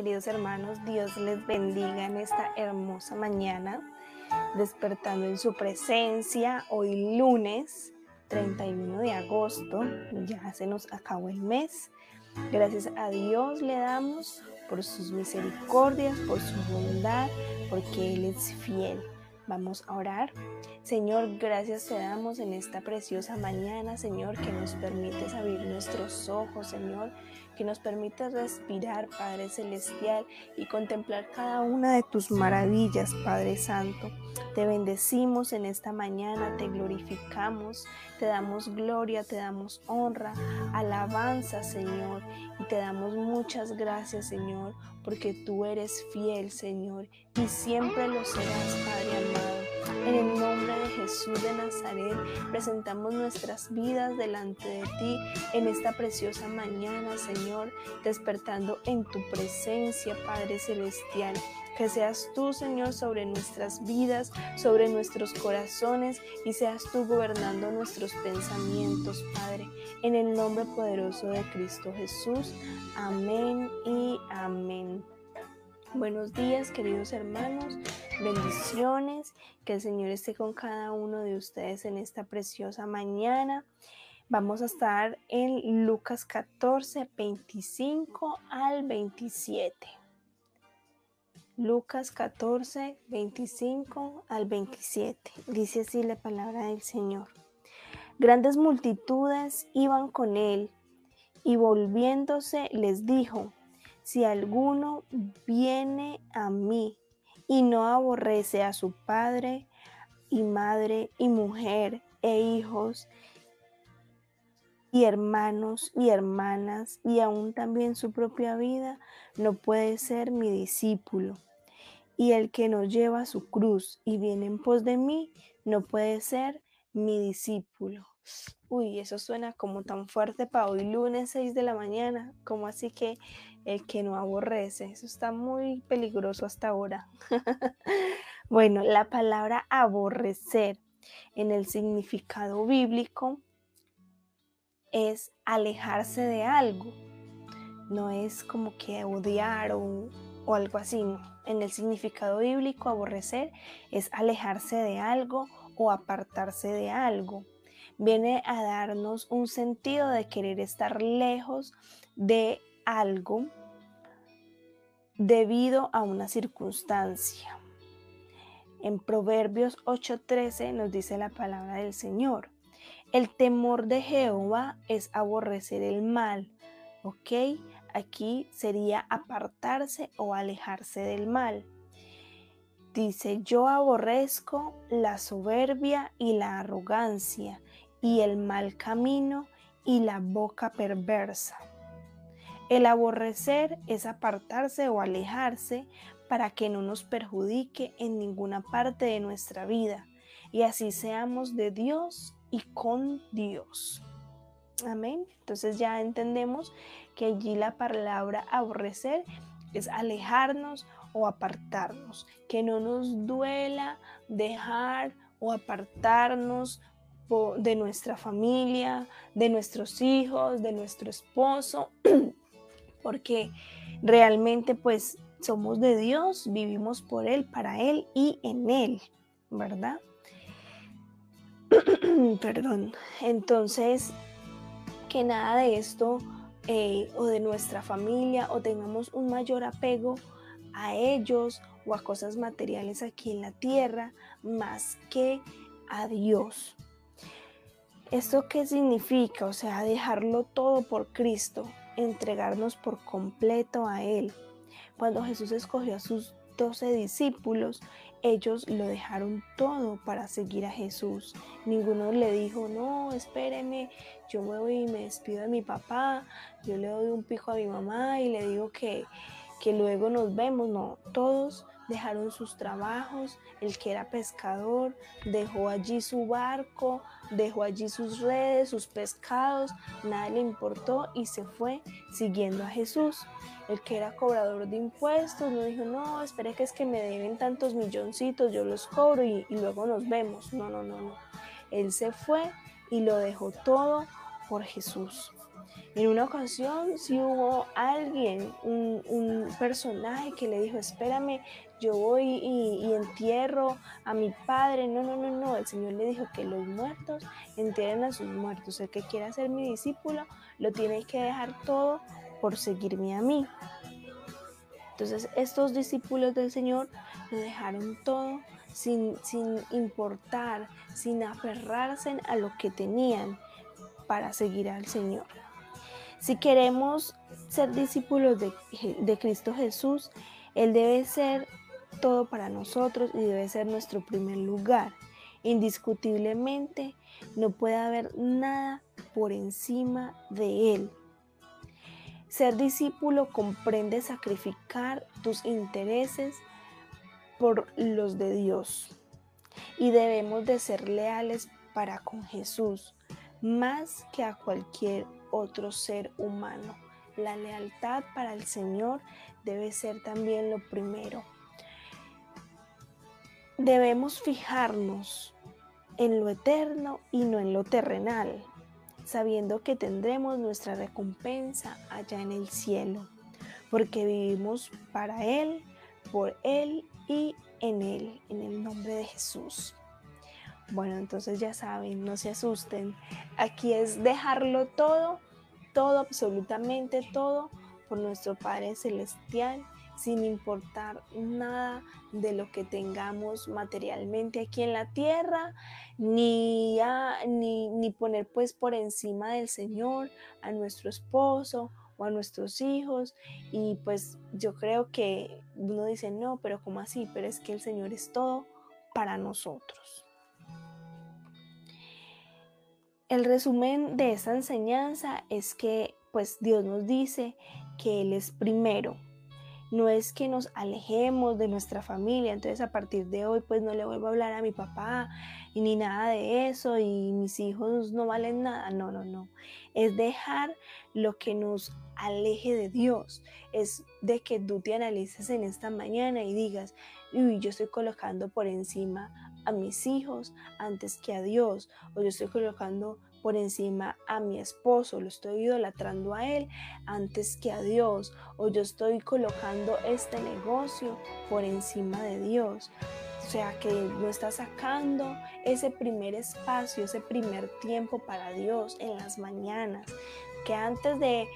Queridos hermanos. Dios les bendiga en esta hermosa mañana, despertando en su presencia hoy lunes 31 de agosto. Ya se nos acabó el mes. Gracias a Dios le damos por sus misericordias, por su bondad, porque Él es fiel. Vamos a orar. Señor, gracias te damos en esta preciosa mañana, Señor, que nos permites abrir nuestros ojos, Señor, que nos permites respirar, Padre Celestial, y contemplar cada una de tus maravillas, Padre Santo. Te bendecimos en esta mañana, te glorificamos, te damos gloria, te damos honra, alabanza, Señor, y te damos muchas gracias, Señor, porque tú eres fiel, Señor, y siempre lo serás, Padre amado. En el nombre de Jesús de Nazaret, presentamos nuestras vidas delante de ti en esta preciosa mañana, Señor, despertando en tu presencia, Padre Celestial. Que seas tú, Señor, sobre nuestras vidas, sobre nuestros corazones y seas tú gobernando nuestros pensamientos, Padre. En el nombre poderoso de Cristo Jesús. Amén y amén. Buenos días, queridos hermanos. Bendiciones. Que el Señor esté con cada uno de ustedes en esta preciosa mañana. Vamos a estar en Lucas 14, 25 al 27. Lucas 14, 25 al 27. Dice así la palabra del Señor. Grandes multitudes iban con él y volviéndose les dijo, si alguno viene a mí y no aborrece a su padre y madre y mujer e hijos y hermanos y hermanas y aún también su propia vida, no puede ser mi discípulo. Y el que no lleva su cruz y viene en pos de mí, no puede ser mi discípulo. Uy, eso suena como tan fuerte para hoy lunes 6 de la mañana, como así que el que no aborrece, eso está muy peligroso hasta ahora. bueno, la palabra aborrecer en el significado bíblico es alejarse de algo, no es como que odiar o, o algo así, en el significado bíblico, aborrecer es alejarse de algo o apartarse de algo. Viene a darnos un sentido de querer estar lejos de algo debido a una circunstancia. En Proverbios 8:13 nos dice la palabra del Señor. El temor de Jehová es aborrecer el mal, ¿ok? Aquí sería apartarse o alejarse del mal. Dice, yo aborrezco la soberbia y la arrogancia y el mal camino y la boca perversa. El aborrecer es apartarse o alejarse para que no nos perjudique en ninguna parte de nuestra vida y así seamos de Dios y con Dios. Amén. Entonces ya entendemos que allí la palabra aborrecer es alejarnos o apartarnos, que no nos duela dejar o apartarnos de nuestra familia, de nuestros hijos, de nuestro esposo, porque realmente pues somos de Dios, vivimos por Él, para Él y en Él, ¿verdad? Perdón. Entonces, que nada de esto eh, o de nuestra familia o tengamos un mayor apego a ellos o a cosas materiales aquí en la tierra más que a Dios. ¿Esto qué significa? O sea, dejarlo todo por Cristo, entregarnos por completo a Él. Cuando Jesús escogió a sus doce discípulos, ellos lo dejaron todo para seguir a Jesús. Ninguno le dijo, no, espéreme, yo me voy y me despido de mi papá, yo le doy un pico a mi mamá y le digo que, que luego nos vemos. No, todos dejaron sus trabajos, el que era pescador dejó allí su barco, dejó allí sus redes, sus pescados, nada le importó y se fue siguiendo a Jesús el que era cobrador de impuestos, no dijo, no, espere que es que me deben tantos milloncitos, yo los cobro y, luego nos vemos. No, no, no, no. Él se fue y lo dejó todo por Jesús. En una ocasión si hubo alguien, un, personaje que le dijo, espérame, yo voy y, y, entierro a mi padre. No, no, no, no. El Señor le dijo que los muertos entierren a sus muertos. El que quiera ser mi discípulo lo tiene que dejar todo por seguirme a mí. Entonces estos discípulos del Señor lo dejaron todo sin, sin importar, sin aferrarse a lo que tenían para seguir al Señor. Si queremos ser discípulos de, Cristo Jesús, Él debe ser todo para nosotros y debe ser nuestro primer lugar. Indiscutiblemente no puede haber nada por encima de Él. Ser discípulo comprende sacrificar tus intereses por los de Dios. Y debemos de ser leales para con Jesús, más que a cualquier otro ser humano. La lealtad para el Señor debe ser también lo primero. Debemos fijarnos en lo eterno y no en lo terrenal sabiendo que tendremos nuestra recompensa allá en el cielo, porque vivimos para Él, por Él y en Él, en el nombre de Jesús. Bueno, entonces ya saben, no se asusten. Aquí es dejarlo todo, todo, absolutamente todo, por nuestro Padre Celestial sin importar nada de lo que tengamos materialmente aquí en la tierra, ni, ni, poner pues por encima del Señor a nuestro esposo o a nuestros hijos. Y pues yo creo que uno dice, no, pero ¿cómo así? Pero es que el Señor es todo para nosotros. El resumen de esta enseñanza es que pues Dios nos dice que Él es primero, no es que nos alejemos de nuestra familia, entonces a partir de hoy pues no le vuelvo a hablar a mi papá y ni nada de eso y mis hijos no valen nada, no, no, no, es dejar lo que nos aleje de Dios, es de que tú te analices en esta mañana y digas, uy, yo estoy colocando por encima a mis hijos antes que a Dios, o yo estoy colocando por encima a mi esposo, lo estoy idolatrando a él antes que a Dios, o yo estoy colocando este negocio por encima de Dios. O sea que no está sacando ese primer espacio, ese primer tiempo para Dios en las mañanas. Que antes de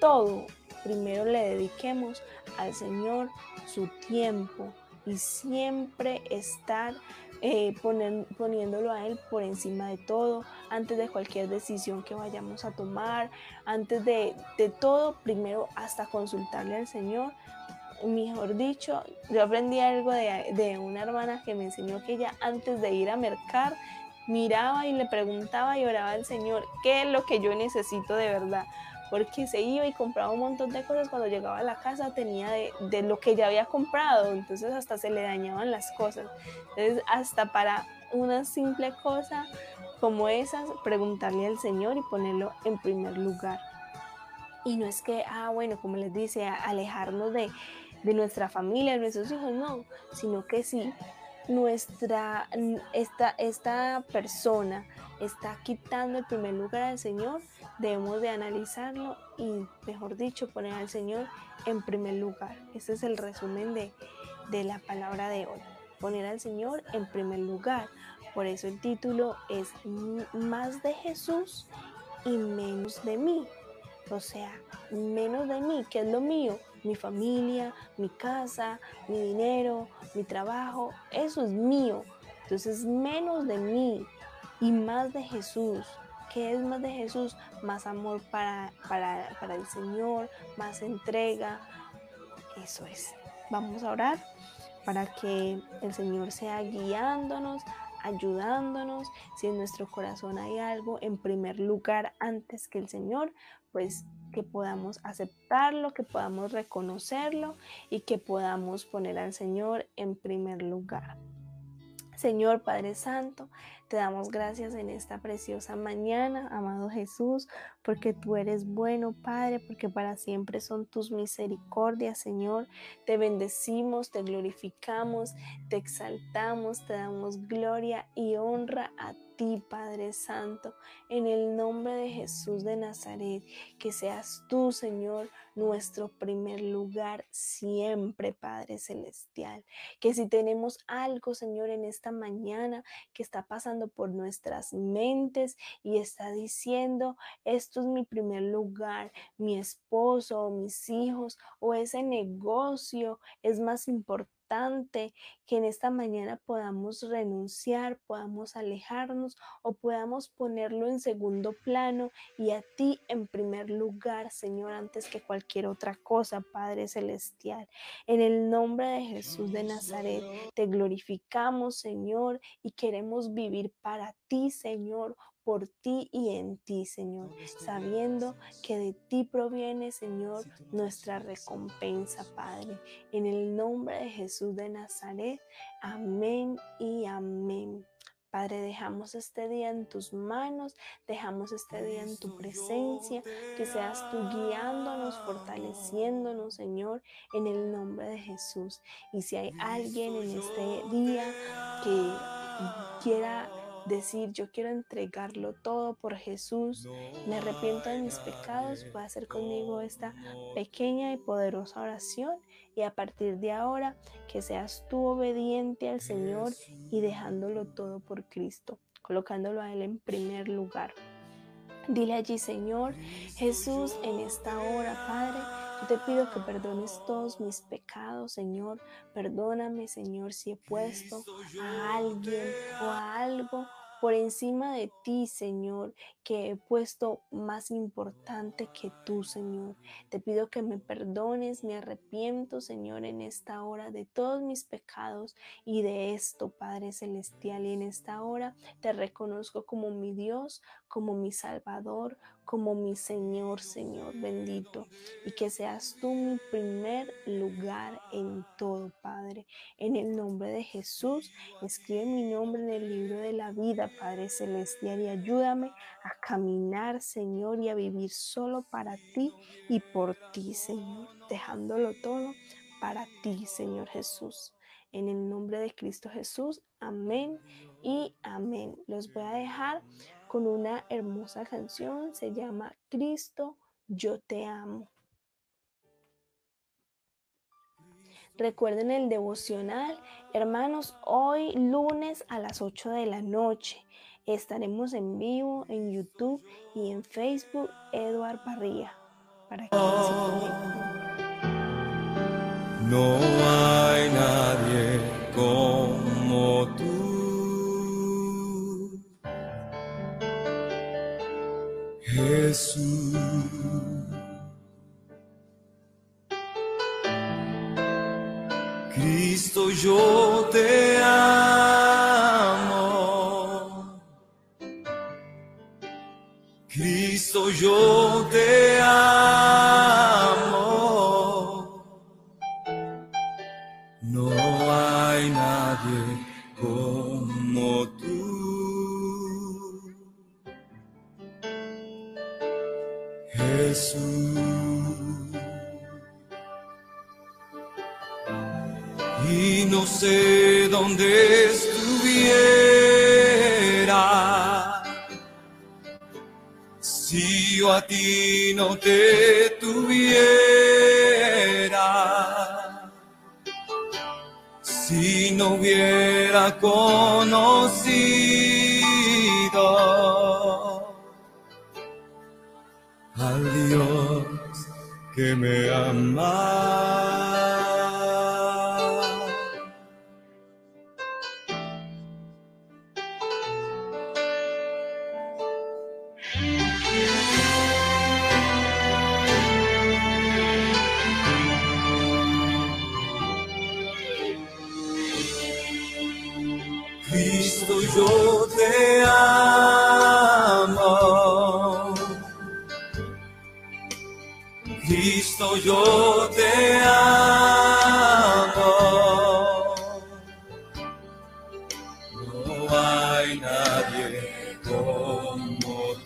todo, primero le dediquemos al Señor su tiempo y siempre estar eh, poniéndolo a Él por encima de todo, antes de cualquier decisión que vayamos a tomar, antes de, todo, primero hasta consultarle al Señor. Mejor dicho, yo aprendí algo de, de una hermana que me enseñó que ella antes de ir a mercar, miraba y le preguntaba y oraba al Señor, ¿qué es lo que yo necesito de verdad? Porque se iba y compraba un montón de cosas, cuando llegaba a la casa tenía de, lo que ya había comprado, entonces hasta se le dañaban las cosas. Entonces hasta para una simple cosa como esas, preguntarle al Señor y ponerlo en primer lugar. Y no es que, ah, bueno, como les dice, alejarnos de, de nuestra familia, de nuestros hijos, no, sino que sí, nuestra, esta, esta persona está quitando el primer lugar al Señor, debemos de analizarlo y, mejor dicho, poner al Señor en primer lugar. Ese es el resumen de, de la palabra de hoy. Poner al Señor en primer lugar. Por eso el título es Más de Jesús y menos de mí. O sea, menos de mí, que es lo mío, mi familia, mi casa, mi dinero, mi trabajo, eso es mío. Entonces, menos de mí y más de Jesús. ¿Qué es más de Jesús? Más amor para, para, para el Señor, más entrega. Eso es. Vamos a orar para que el Señor sea guiándonos, ayudándonos. Si en nuestro corazón hay algo en primer lugar antes que el Señor, pues que podamos aceptarlo, que podamos reconocerlo y que podamos poner al Señor en primer lugar. Señor Padre Santo, Te damos gracias en esta preciosa mañana, amado Jesús, porque tú eres bueno, Padre, porque para siempre son tus misericordias, Señor. Te bendecimos, te glorificamos, te exaltamos, te damos gloria y honra a ti Padre Santo, en el nombre de Jesús de Nazaret, que seas tú, Señor, nuestro primer lugar siempre, Padre Celestial. Que si tenemos algo, Señor, en esta mañana que está pasando por nuestras mentes y está diciendo, esto es mi primer lugar, mi esposo o mis hijos o ese negocio es más importante que en esta mañana podamos renunciar, podamos alejarnos o podamos ponerlo en segundo plano y a ti en primer lugar, Señor, antes que cualquier otra cosa, Padre Celestial. En el nombre de Jesús de Nazaret, te glorificamos, Señor, y queremos vivir para ti, Señor, por ti y en ti, Señor, sabiendo que de ti proviene, Señor, nuestra recompensa, Padre. En el nombre de Jesús de Nazaret, amén y amén. Padre, dejamos este día en tus manos, dejamos este día en tu presencia, que seas tú guiándonos, fortaleciéndonos, Señor, en el nombre de Jesús. Y si hay alguien en este día que quiera decir yo quiero entregarlo todo por Jesús, me arrepiento de mis pecados, puede hacer conmigo esta pequeña y poderosa oración y a partir de ahora que seas tú obediente al Señor y dejándolo todo por Cristo, colocándolo a Él en primer lugar. Dile allí, Señor Jesús, en esta hora, Padre, yo te pido que perdones todos mis pecados, Señor. Perdóname, Señor, si he puesto a alguien o a algo por encima de ti, Señor, que he puesto más importante que tú, Señor. Te pido que me perdones, me arrepiento, Señor, en esta hora de todos mis pecados y de esto, Padre Celestial. Y en esta hora te reconozco como mi Dios, como mi Salvador, como mi Señor, Señor bendito, y que seas tú mi primer lugar en todo, Padre. En el nombre de Jesús, escribe mi nombre en el libro de la vida, Padre Celestial, y ayúdame a caminar, Señor, y a vivir solo para ti y por ti, Señor, dejándolo todo para ti, Señor Jesús. En el nombre de Cristo Jesús, amén y amén. Los voy a dejar con una hermosa canción, se llama Cristo, yo te amo. Recuerden el devocional, hermanos, hoy lunes a las 8 de la noche estaremos en vivo en YouTube y en Facebook Eduard Parrilla para que No hay nadie como tú. Jesús. Cristo, yo te amo. Cristo, yo te amo. Ti no te tuviera. Si no hubiera conocido al Dios que me ama. Cristo yo te amo. Cristo yo te amo. No hay nadie como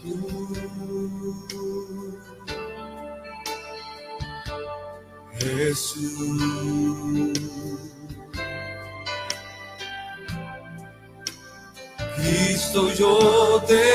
tú. Jesús. Te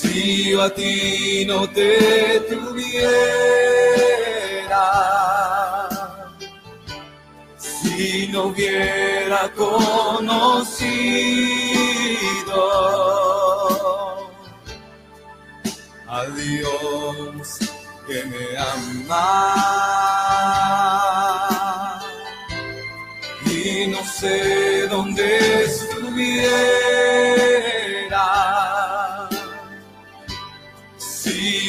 si yo a ti no te tuviera, si no hubiera conocido al Dios que me ama. Y no sé dónde estuviera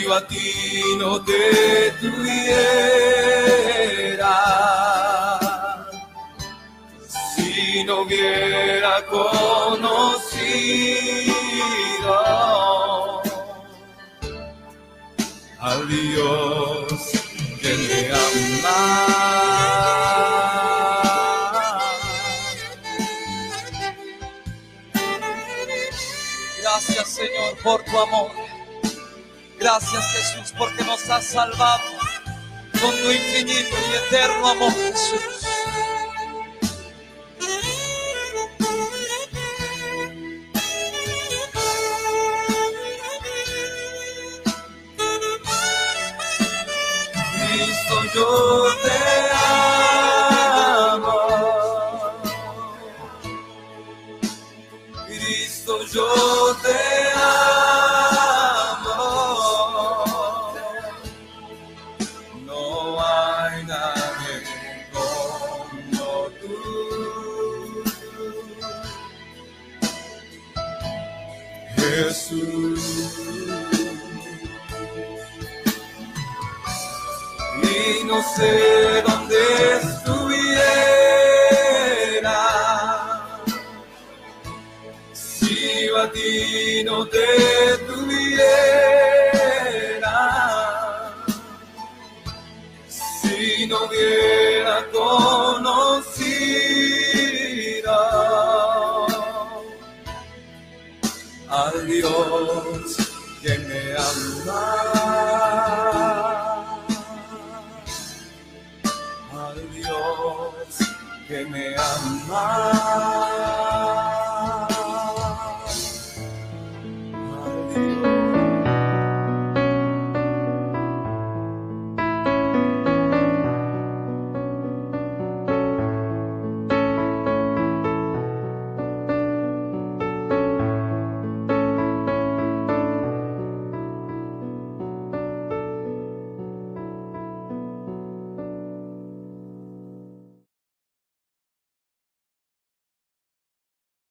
yo a ti no te tuviera, si no hubiera conocido al Dios que me ama. Gracias Señor por tu amor. Gracias Jesús porque nos has salvado con tu infinito y eterno amor Jesús. Y no sé dónde estuviera si yo a ti no te tuviera, si no hubiera conocido al Dios que me ama. Al Dios que me ama.